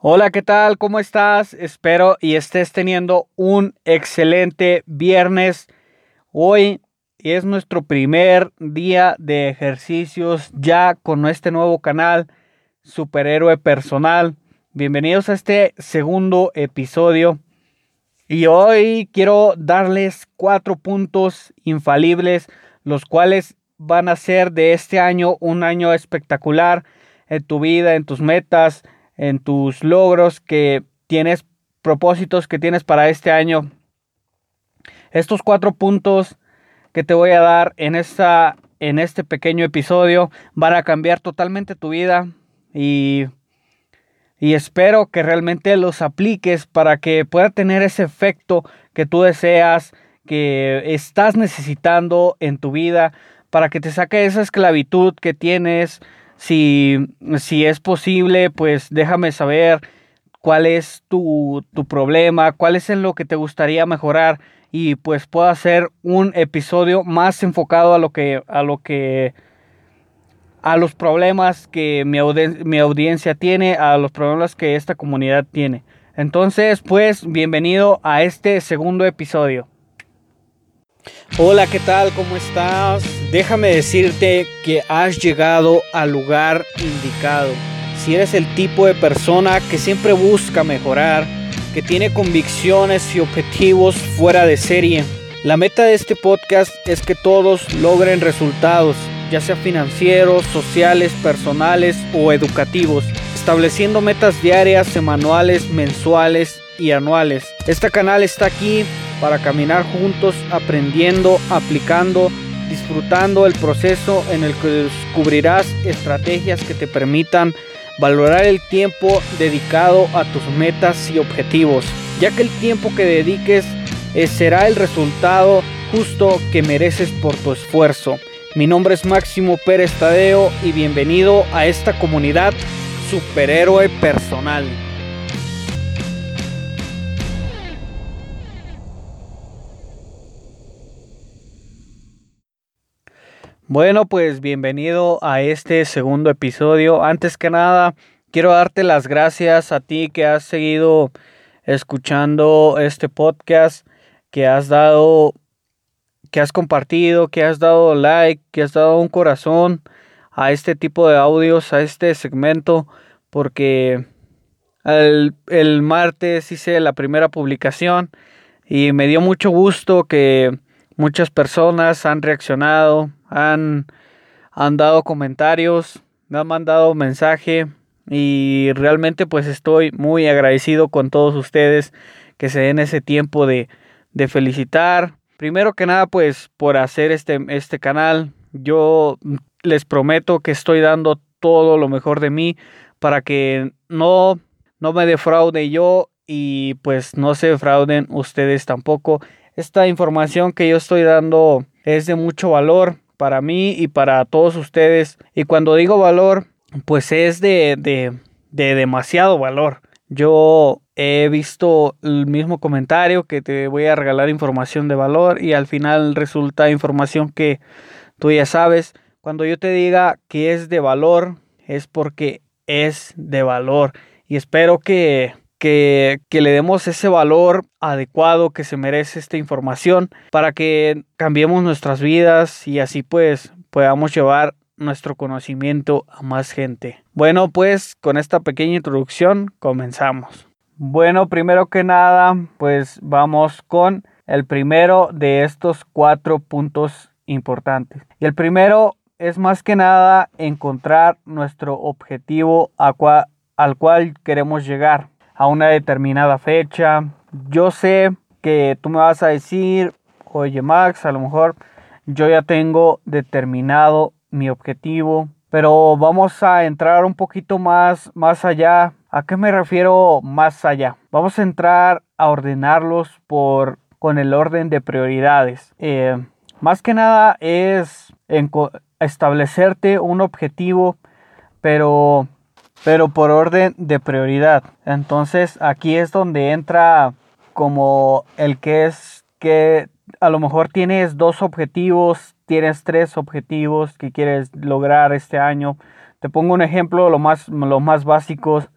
Hola, ¿qué tal? ¿Cómo estás? Espero y estés teniendo un excelente viernes. Hoy es nuestro primer día de ejercicios ya con este nuevo canal, Superhéroe Personal. Bienvenidos a este segundo episodio. Y hoy quiero darles cuatro puntos infalibles, los cuales van a ser de este año un año espectacular en tu vida, en tus metas, en tus logros que tienes, propósitos que tienes para este año. Estos cuatro puntos que te voy a dar en, esta, en este pequeño episodio van a cambiar totalmente tu vida y, y espero que realmente los apliques para que pueda tener ese efecto que tú deseas, que estás necesitando en tu vida, para que te saque esa esclavitud que tienes, si, si es posible, pues déjame saber cuál es tu, tu problema, cuál es en lo que te gustaría mejorar y pues puedo hacer un episodio más enfocado a lo que a lo que a los problemas que mi, mi audiencia tiene, a los problemas que esta comunidad tiene. Entonces, pues bienvenido a este segundo episodio. Hola, ¿qué tal? ¿Cómo estás? Déjame decirte que has llegado al lugar indicado. Si eres el tipo de persona que siempre busca mejorar, que tiene convicciones y objetivos fuera de serie, la meta de este podcast es que todos logren resultados, ya sea financieros, sociales, personales o educativos, estableciendo metas diarias, semanales, mensuales y anuales. Este canal está aquí para caminar juntos aprendiendo, aplicando, disfrutando el proceso en el que descubrirás estrategias que te permitan valorar el tiempo dedicado a tus metas y objetivos, ya que el tiempo que dediques eh, será el resultado justo que mereces por tu esfuerzo. Mi nombre es Máximo Pérez Tadeo y bienvenido a esta comunidad superhéroe personal. Bueno, pues bienvenido a este segundo episodio. Antes que nada, quiero darte las gracias a ti que has seguido escuchando este podcast, que has dado, que has compartido, que has dado like, que has dado un corazón a este tipo de audios, a este segmento, porque el, el martes hice la primera publicación y me dio mucho gusto que muchas personas han reaccionado, han, han dado comentarios, me han mandado mensaje y realmente pues estoy muy agradecido con todos ustedes que se den ese tiempo de, de felicitar. Primero que nada pues por hacer este, este canal. Yo les prometo que estoy dando todo lo mejor de mí para que no, no me defraude yo y pues no se defrauden ustedes tampoco. Esta información que yo estoy dando es de mucho valor para mí y para todos ustedes. Y cuando digo valor, pues es de, de, de demasiado valor. Yo he visto el mismo comentario que te voy a regalar información de valor y al final resulta información que tú ya sabes. Cuando yo te diga que es de valor, es porque es de valor. Y espero que que, le demos ese valor adecuado que se merece esta información para que cambiemos nuestras vidas y así pues podamos llevar nuestro conocimiento a más gente. Bueno, pues con esta pequeña introducción comenzamos. Bueno, primero que nada, pues vamos con el primero de estos cuatro puntos importantes. Y el primero es más que nada encontrar nuestro objetivo al cual queremos llegar a una determinada fecha. Yo sé que tú me vas a decir, oye Max, a lo mejor yo ya tengo determinado mi objetivo, pero vamos a entrar un poquito más, más allá. ¿A qué me refiero más allá? Vamos a entrar a ordenarlos por, con el orden de prioridades. Eh, más que nada es establecerte un objetivo, pero pero por orden de prioridad. Entonces aquí es donde entra como el que es que a lo mejor tienes dos objetivos, tienes tres objetivos que quieres lograr este año. Te pongo un ejemplo, lo más, los más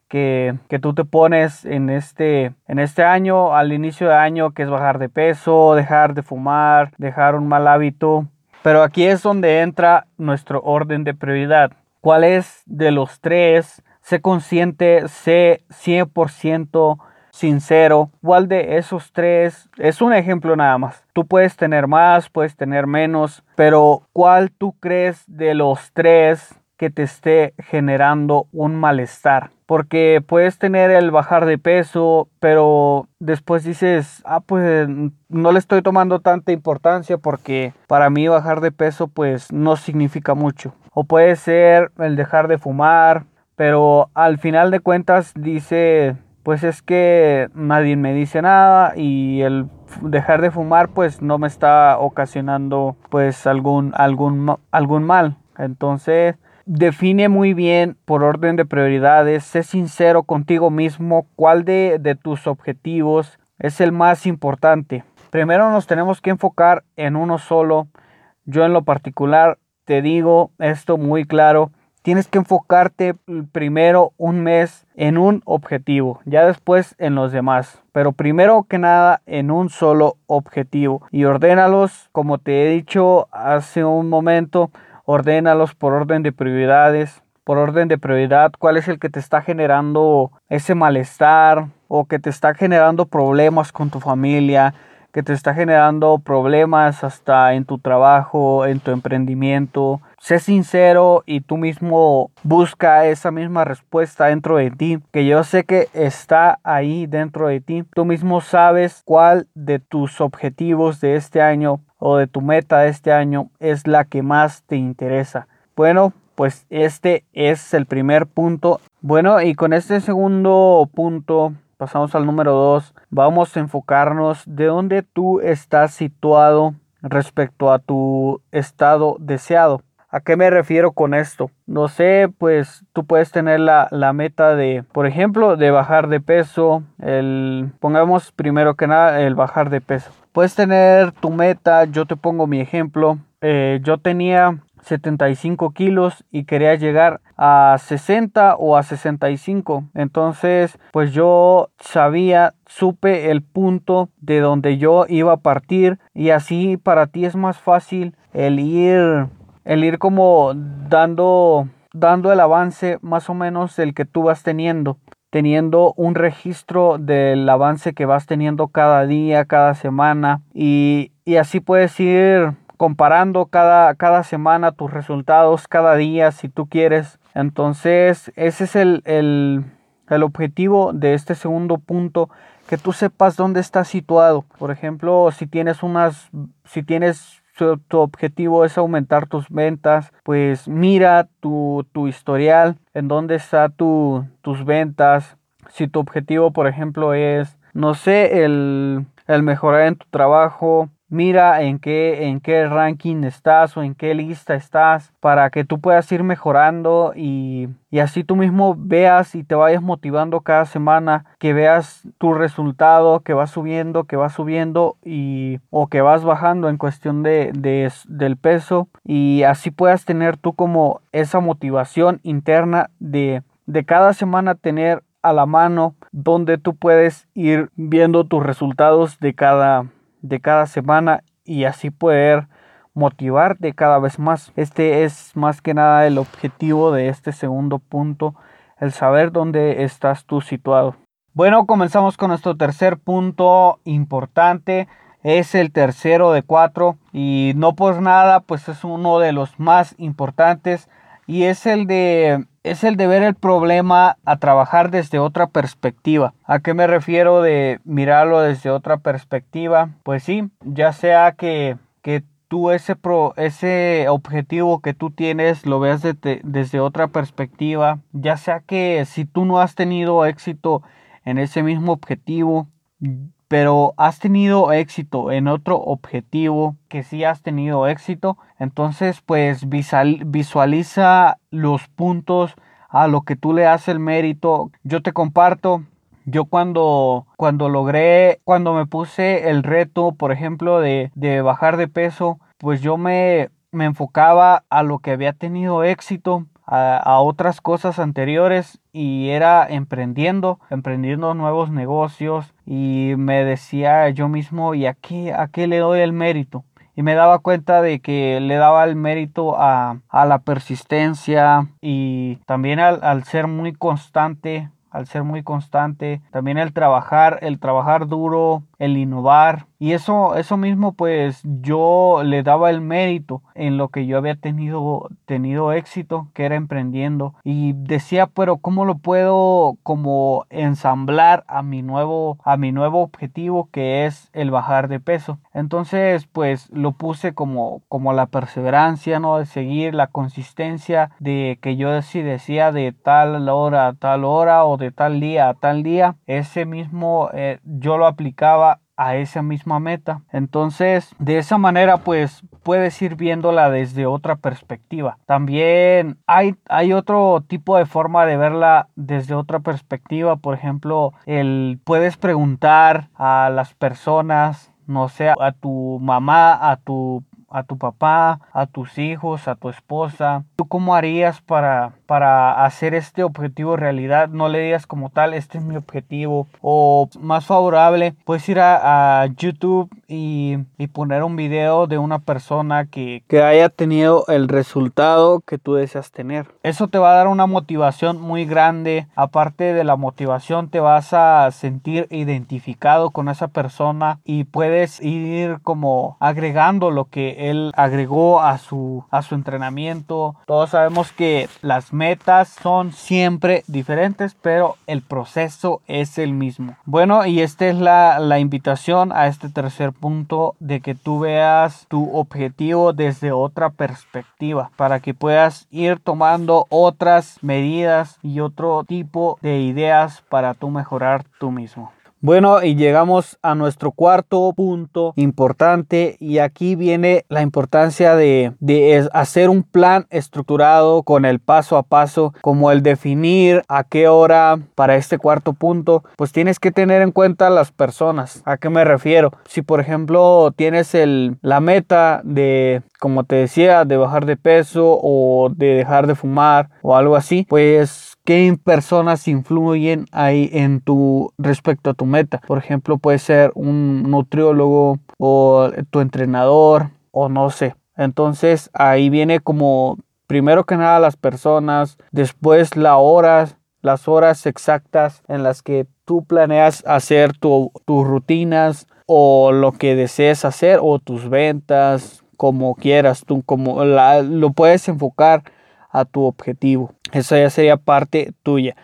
que, que, tú te pones en este, en este año, al inicio de año, que es bajar de peso, dejar de fumar, dejar un mal hábito. Pero aquí es donde entra nuestro orden de prioridad. ¿Cuál es de los tres? Sé consciente, sé 100% sincero. ¿Cuál de esos tres? Es un ejemplo nada más. Tú puedes tener más, puedes tener menos, pero ¿cuál tú crees de los tres que te esté generando un malestar? Porque puedes tener el bajar de peso, pero después dices, ah, pues no le estoy tomando tanta importancia porque para mí bajar de peso pues no significa mucho. O puede ser el dejar de fumar, pero al final de cuentas dice pues es que nadie me dice nada y el dejar de fumar pues no me está ocasionando pues algún algún algún mal entonces define muy bien por orden de prioridades sé sincero contigo mismo cuál de, de tus objetivos es el más importante. Primero nos tenemos que enfocar en uno solo. Yo en lo particular te digo esto muy claro tienes que enfocarte primero un mes en un objetivo, ya después en los demás, pero primero que nada en un solo objetivo y ordénalos como te he dicho hace un momento, ordénalos por orden de prioridades, por orden de prioridad, cuál es el que te está generando ese malestar o que te está generando problemas con tu familia, que te está generando problemas hasta en tu trabajo, en tu emprendimiento. Sé sincero y tú mismo busca esa misma respuesta dentro de ti, que yo sé que está ahí dentro de ti. Tú mismo sabes cuál de tus objetivos de este año o de tu meta de este año es la que más te interesa. Bueno, pues este es el primer punto. Bueno, y con este segundo punto pasamos al número 2, vamos a enfocarnos de dónde tú estás situado respecto a tu estado deseado. ¿A qué me refiero con esto? No sé, pues tú puedes tener la, meta de, por ejemplo, de bajar de peso. El, pongamos primero que nada el bajar de peso. Puedes tener tu meta, yo te pongo mi ejemplo. Eh, yo tenía 75 kilos y quería llegar a 60 o a 65 entonces pues yo sabía supe el punto de donde yo iba a partir y así para ti es más fácil el ir el ir como dando dando el avance más o menos el que tú vas teniendo teniendo un registro del avance que vas teniendo cada día, cada semana y, y así puedes ir comparando cada, cada semana tus resultados, cada día, si tú quieres. Entonces, ese es el, el, el objetivo de este segundo punto, que tú sepas dónde estás situado. Por ejemplo, si tienes unas, si tienes tu objetivo es aumentar tus ventas, pues mira tu, tu historial, en dónde están tu, tus ventas. Si tu objetivo, por ejemplo, es, no sé, el, el mejorar en tu trabajo, mira en qué, en qué ranking estás o en qué lista estás para que tú puedas ir mejorando y, y, así tú mismo veas y te vayas motivando cada semana, que veas tu resultado, que vas subiendo, que vas subiendo y o que vas bajando en cuestión de, de, del peso y así puedas tener tú como esa motivación interna de, de cada semana tener a la mano donde tú puedes ir viendo tus resultados de cada de cada semana y así poder motivarte cada vez más. Este es más que nada el objetivo de este segundo punto, el saber dónde estás tú situado. Bueno, comenzamos con nuestro tercer punto importante. Es el tercero de cuatro y no por nada, pues es uno de los más importantes y es el de es el de ver el problema a trabajar desde otra perspectiva. ¿A qué me refiero de mirarlo desde otra perspectiva? Pues sí, ya sea que, que tú ese, pro, ese objetivo que tú tienes lo veas desde otra perspectiva, ya sea que si tú no has tenido éxito en ese mismo objetivo, pero has tenido éxito en otro objetivo que sí has tenido éxito, entonces pues visualiza los puntos a lo que tú le das el mérito. Yo te comparto yo cuando, cuando logré, cuando me puse el reto, por ejemplo, de, de bajar de peso, pues yo me, me enfocaba a lo que había tenido éxito, a, otras cosas anteriores y era emprendiendo, emprendiendo nuevos negocios y me decía yo mismo, ¿y a qué, a qué le doy el mérito? y me daba cuenta de que le daba el mérito a, la persistencia y también al, al, ser muy constante al ser muy constante también el trabajar el trabajar duro el innovar y eso, eso mismo pues yo le daba el mérito en lo que yo había tenido, tenido éxito, que era emprendiendo. Y decía, pero ¿cómo lo puedo como ensamblar a mi nuevo, a mi nuevo objetivo que es el bajar de peso? Entonces pues lo puse como, como la perseverancia, ¿no? De seguir la consistencia de que yo si decía de tal hora a tal hora o de tal día a tal día, ese mismo eh, yo lo aplicaba a esa misma meta. Entonces, de esa manera, pues puedes ir viéndola desde otra perspectiva. También hay, hay otro tipo de forma de verla desde otra perspectiva. Por ejemplo, el puedes preguntar a las personas, no sé, a tu mamá, a tu a tu papá, a tus hijos, a tu esposa. ¿Tú cómo harías para, para hacer este objetivo realidad? No le digas como tal, este es mi objetivo. O más favorable, puedes ir a, YouTube y, poner un video de una persona que, que haya tenido el resultado que tú deseas tener. Eso te va a dar una motivación muy grande. Aparte de la motivación, te vas a sentir identificado con esa persona y puedes ir como agregando lo que él agregó a su, a su entrenamiento. Todos sabemos que las metas son siempre diferentes, pero el proceso es el mismo. Bueno, y esta es la, la invitación a este tercer punto de que tú veas tu objetivo desde otra perspectiva para que puedas ir tomando otras medidas y otro tipo de ideas para tú mejorar tú mismo. Bueno, y llegamos a nuestro cuarto punto importante y aquí viene la importancia de, hacer un plan estructurado con el paso a paso, como el definir a qué hora para este cuarto punto, pues tienes que tener en cuenta las personas. ¿A qué me refiero? Si por ejemplo tienes el, la meta de como te decía, de bajar de peso o de dejar de fumar o algo así, pues qué personas influyen ahí en tu respecto a tu meta. Por ejemplo, puede ser un nutriólogo o tu entrenador o no sé. Entonces ahí viene como primero que nada las personas, después las horas, las horas exactas en las que tú planeas hacer tus rutinas o lo que desees hacer o tus ventas, como quieras, tú como lo puedes enfocar a tu objetivo. Esa ya sería parte tuya.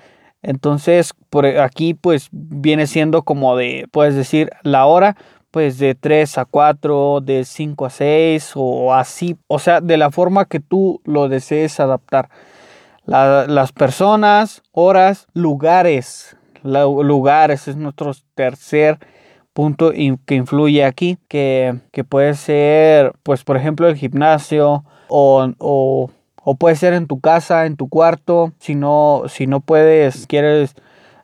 Entonces, por aquí pues viene siendo como de, puedes decir, la hora, pues de 3 a 4, de 5 a 6 o así, o sea, de la forma que tú lo desees adaptar. las personas, horas, lugares, lugares es nuestro tercer punto que influye aquí, que, que puede ser, pues por ejemplo, el gimnasio o, o o puede ser en tu casa, en tu cuarto. Si no, si no puedes, quieres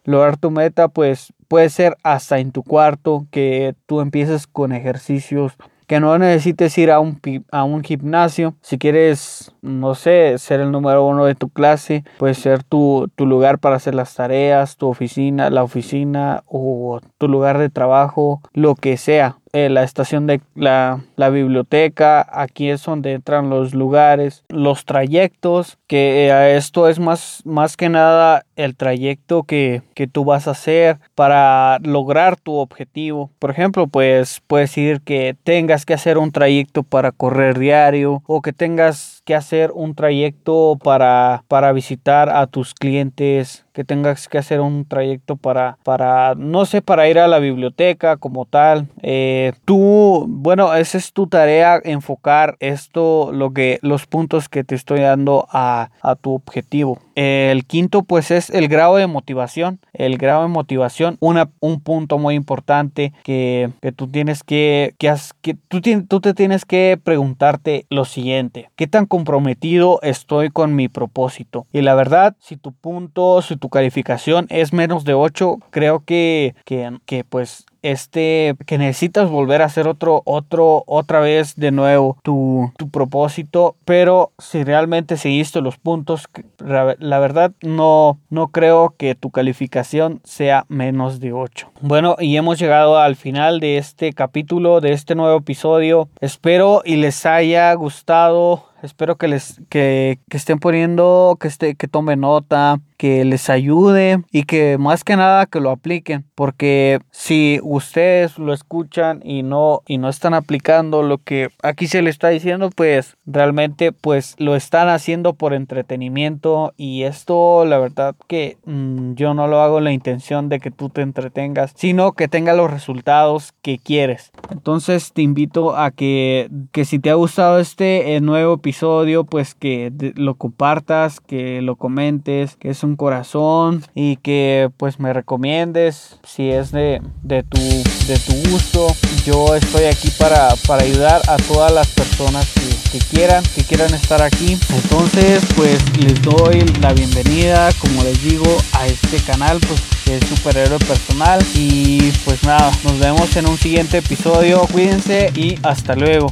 lograr tu meta, pues puede ser hasta en tu cuarto que tú empieces con ejercicios que no necesites ir a un, a un gimnasio. Si quieres, no sé, ser el número uno de tu clase, puede ser tu, tu lugar para hacer las tareas, tu oficina, la oficina o tu lugar de trabajo, lo que sea. Eh, la estación de la, la, biblioteca, aquí es donde entran los lugares, los trayectos, que eh, esto es más, más que nada el trayecto que, que, tú vas a hacer para lograr tu objetivo. Por ejemplo, pues puedes decir que tengas que hacer un trayecto para correr diario o que tengas que hacer un trayecto para, para visitar a tus clientes, que tengas que hacer un trayecto para, para, no sé, para ir a la biblioteca como tal. Eh, tú, bueno, esa es tu tarea, enfocar esto, lo que, los puntos que te estoy dando a, a tu objetivo. El quinto, pues, es el grado de motivación. El grado de motivación, una, un punto muy importante que, que tú tienes que, que, que tú, tú te tienes que preguntarte lo siguiente. ¿Qué tan comprometido estoy con mi propósito? Y la verdad, si tu punto, si tu calificación es menos de 8, creo que, que, que pues este, que necesitas volver a hacer otro, otro, otra vez de nuevo tu, tu propósito, pero si realmente seguiste los puntos, la verdad no, no creo que tu calificación sea menos de 8. Bueno, y hemos llegado al final de este capítulo, de este nuevo episodio. Espero y les haya gustado Espero que les que, que estén poniendo, que esté, que tomen nota, que les ayude y que más que nada que lo apliquen. Porque si ustedes lo escuchan y no, y no están aplicando lo que aquí se les está diciendo, pues realmente pues lo están haciendo por entretenimiento. Y esto la verdad que mm, yo no lo hago la intención de que tú te entretengas, sino que tenga los resultados que quieres. Entonces te invito a que, que si te ha gustado este eh, nuevo episodio, pues que lo compartas, que lo comentes, que es un corazón y que pues me recomiendes si es de, de, tu, de tu gusto. Yo estoy aquí para, para ayudar a todas las personas que, quieran, que quieran estar aquí. Entonces pues les doy la bienvenida, como les digo, a este canal pues que es superhéroe personal y pues nada, nos vemos en un siguiente episodio. Cuídense y hasta luego.